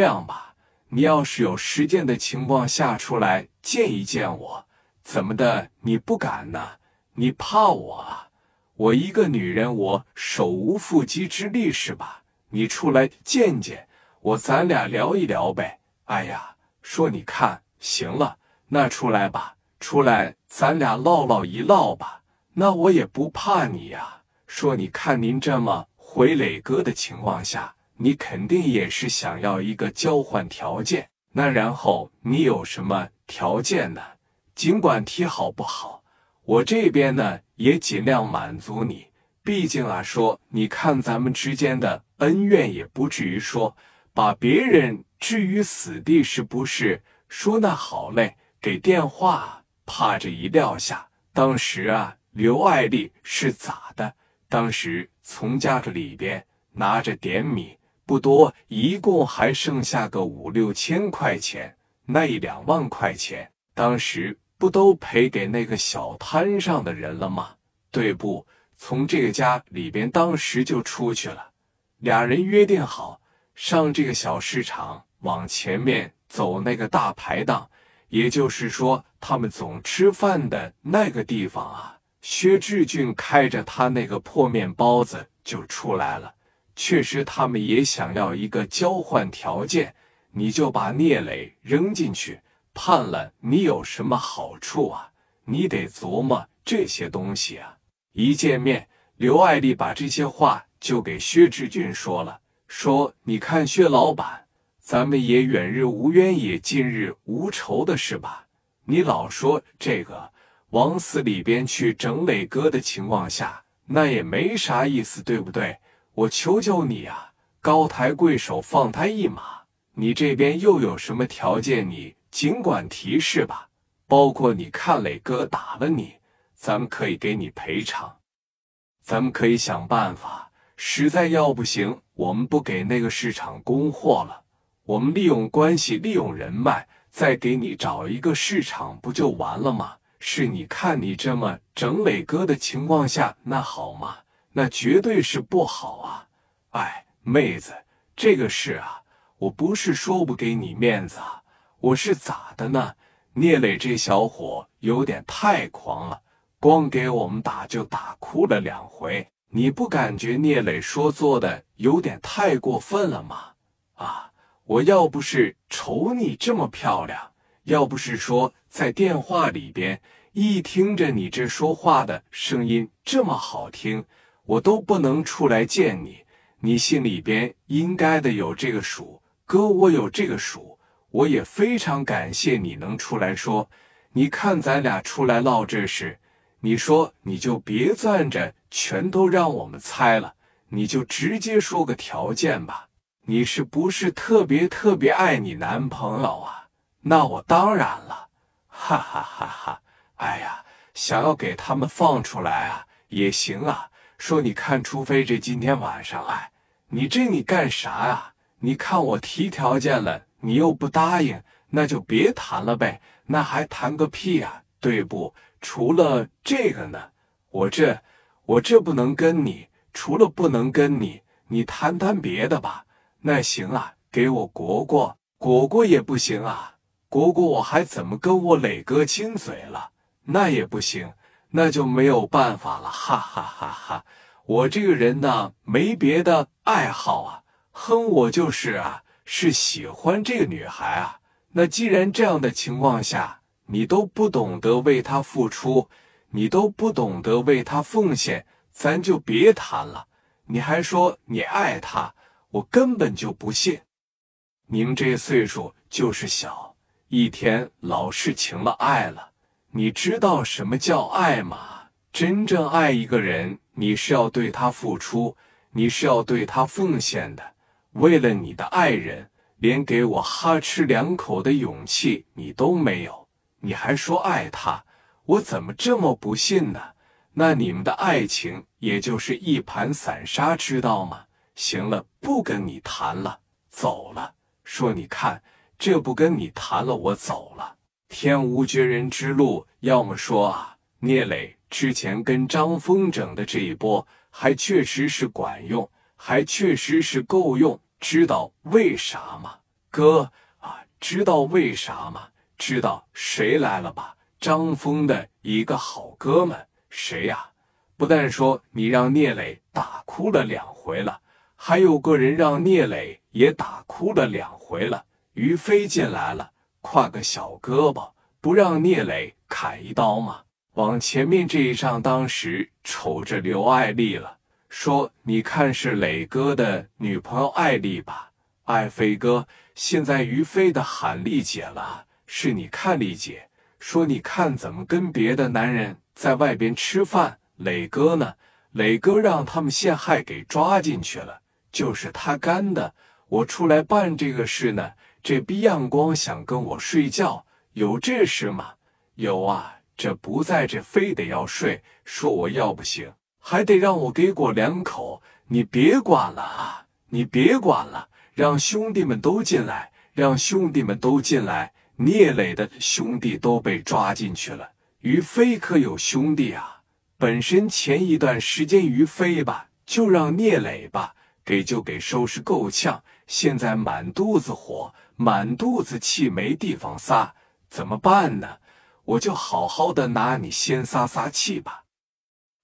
这样吧，你要是有时间的情况下出来见一见我，怎么的？你不敢呢？你怕我啊？我一个女人，我手无缚鸡之力是吧？你出来见见我，咱俩聊一聊呗。哎呀，说你看，行了，那出来吧，出来，咱俩唠唠一唠吧。那我也不怕你呀。说你看您这么回磊哥的情况下，你肯定也是想要一个交换条件。那然后你有什么条件呢？尽管提好不好，我这边呢也尽量满足你。毕竟啊，说你看咱们之间的恩怨也不至于说把别人。置于死地是不是？说那好嘞，给电话。怕这一撂下，当时啊，刘爱丽是咋的？当时从家这里边拿着点米，不多，一共还剩下个五六千块钱。那一两万块钱，当时不都赔给那个小摊上的人了吗？对不？从这个家里边，当时就出去了。俩人约定好上这个小市场。往前面走，那个大排档，也就是说，他们总吃饭的那个地方啊。薛志俊开着他那个破面包子就出来了。确实，他们也想要一个交换条件，你就把聂磊扔进去，判了你有什么好处啊？你得琢磨这些东西啊。一见面，刘爱丽把这些话就给薛志俊说了，说：“你看，薛老板。”咱们也远日无冤，也近日无仇的是吧？你老说这个往死里边去整磊哥的情况下，那也没啥意思，对不对？我求求你啊，高抬贵手，放他一马。你这边又有什么条件？你尽管提示吧。包括你看磊哥打了你，咱们可以给你赔偿，咱们可以想办法。实在要不行，我们不给那个市场供货了。我们利用关系，利用人脉，再给你找一个市场，不就完了吗？是你看你这么整磊哥的情况下，那好吗？那绝对是不好啊！哎，妹子，这个事啊，我不是说不给你面子啊，我是咋的呢？聂磊这小伙有点太狂了，光给我们打就打哭了两回，你不感觉聂磊说做的有点太过分了吗？啊！我要不是瞅你这么漂亮，要不是说在电话里边一听着你这说话的声音这么好听，我都不能出来见你。你心里边应该的有这个数，哥，我有这个数。我也非常感谢你能出来说。你看咱俩出来唠这事，你说你就别攥着，全都让我们猜了，你就直接说个条件吧。你是不是特别特别爱你男朋友啊？那我当然了，哈哈哈哈！哎呀，想要给他们放出来啊，也行啊。说你看，除非这今天晚上，哎，你这你干啥呀？你看我提条件了，你又不答应，那就别谈了呗。那还谈个屁啊？对不？除了这个呢，我这我这不能跟你，除了不能跟你，你谈谈别的吧。那行啊，给我果果，果果也不行啊，果果我还怎么跟我磊哥亲嘴了？那也不行，那就没有办法了，哈哈哈哈！我这个人呢，没别的爱好啊，哼，我就是啊，是喜欢这个女孩啊。那既然这样的情况下，你都不懂得为她付出，你都不懂得为她奉献，咱就别谈了。你还说你爱她？我根本就不信，您这岁数就是小，一天老是情了爱了。你知道什么叫爱吗？真正爱一个人，你是要对他付出，你是要对他奉献的。为了你的爱人，连给我哈吃两口的勇气你都没有，你还说爱他？我怎么这么不信呢？那你们的爱情也就是一盘散沙，知道吗？行了，不跟你谈了，走了。说你看，这不跟你谈了，我走了。天无绝人之路，要么说啊，聂磊之前跟张峰整的这一波，还确实是管用，还确实是够用。知道为啥吗？哥啊，知道为啥吗？知道谁来了吧？张峰的一个好哥们，谁呀？不但说你让聂磊打哭了两回了，还有个人让聂磊也打哭了两回了。于飞进来了，挎个小胳膊，不让聂磊砍一刀吗？往前面这一上，当时瞅着刘爱丽了，说：“你看是磊哥的女朋友爱丽吧？爱飞哥，现在于飞的喊丽姐了，是你看丽姐，说你看怎么跟别的男人在外边吃饭。”磊哥呢？磊哥让他们陷害给抓进去了，就是他干的。我出来办这个事呢，这逼样光想跟我睡觉，有这事吗？有啊，这不在这非得要睡，说我要不行，还得让我给过两口。你别管了啊，你别管了，让兄弟们都进来，让兄弟们都进来。聂磊的兄弟都被抓进去了，于飞可有兄弟啊？本身前一段时间于飞吧，就让聂磊吧给就给收拾够呛，现在满肚子火，满肚子气，没地方撒，怎么办呢？我就好好的拿你先撒撒气吧。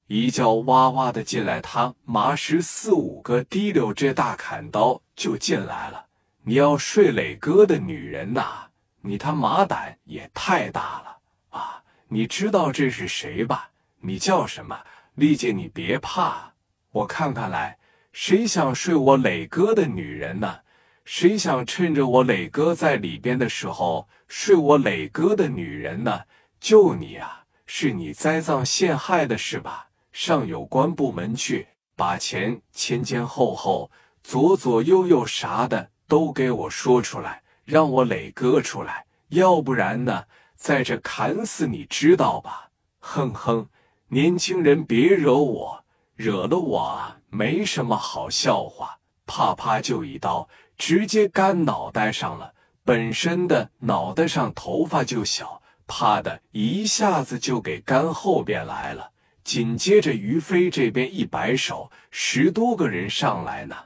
一觉哇哇的进来，他麻十四五个提溜这大砍刀就进来了。你要睡磊哥的女人呐？你他妈胆也太大了啊！你知道这是谁吧？你叫什么，丽姐？你别怕，我看看来，谁想睡我磊哥的女人呢？谁想趁着我磊哥在里边的时候睡我磊哥的女人呢？就你啊，是你栽赃陷害的是吧？上有关部门去，把前前前后后、左左右右啥的都给我说出来，让我磊哥出来，要不然呢，在这砍死你，知道吧？哼哼。年轻人，别惹我，惹了我啊没什么好笑话。啪啪就一刀，直接干脑袋上了。本身的脑袋上头发就小，啪的一下子就给干后边来了。紧接着于飞这边一摆手，十多个人上来呢，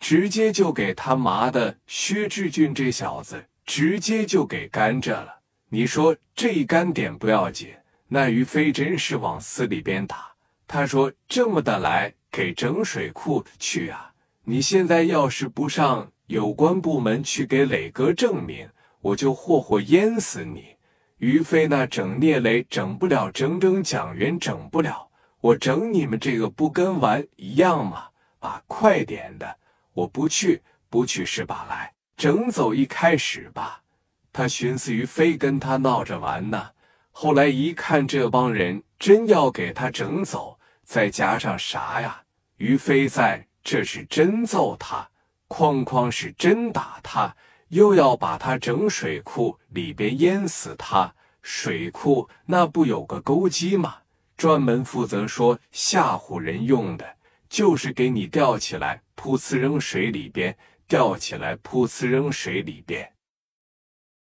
直接就给他妈的薛志俊这小子直接就给干着了。你说这一干点不要紧？那于飞真是往死里边打。他说：“这么的来给整水库去啊！你现在要是不上有关部门去给磊哥证明，我就活活淹死你。”于飞那整聂磊整不了，整整蒋元整不了，我整你们这个不跟玩一样吗？啊，快点的！我不去，不去是吧？来，整走一开始吧。他寻思于飞跟他闹着玩呢。后来一看，这帮人真要给他整走，再加上啥呀？于飞在，这是真揍他，哐哐是真打他，又要把他整水库里边淹死他。水库那不有个钩机吗？专门负责说吓唬人用的，就是给你吊起来，噗呲扔水里边，吊起来，噗呲扔水里边。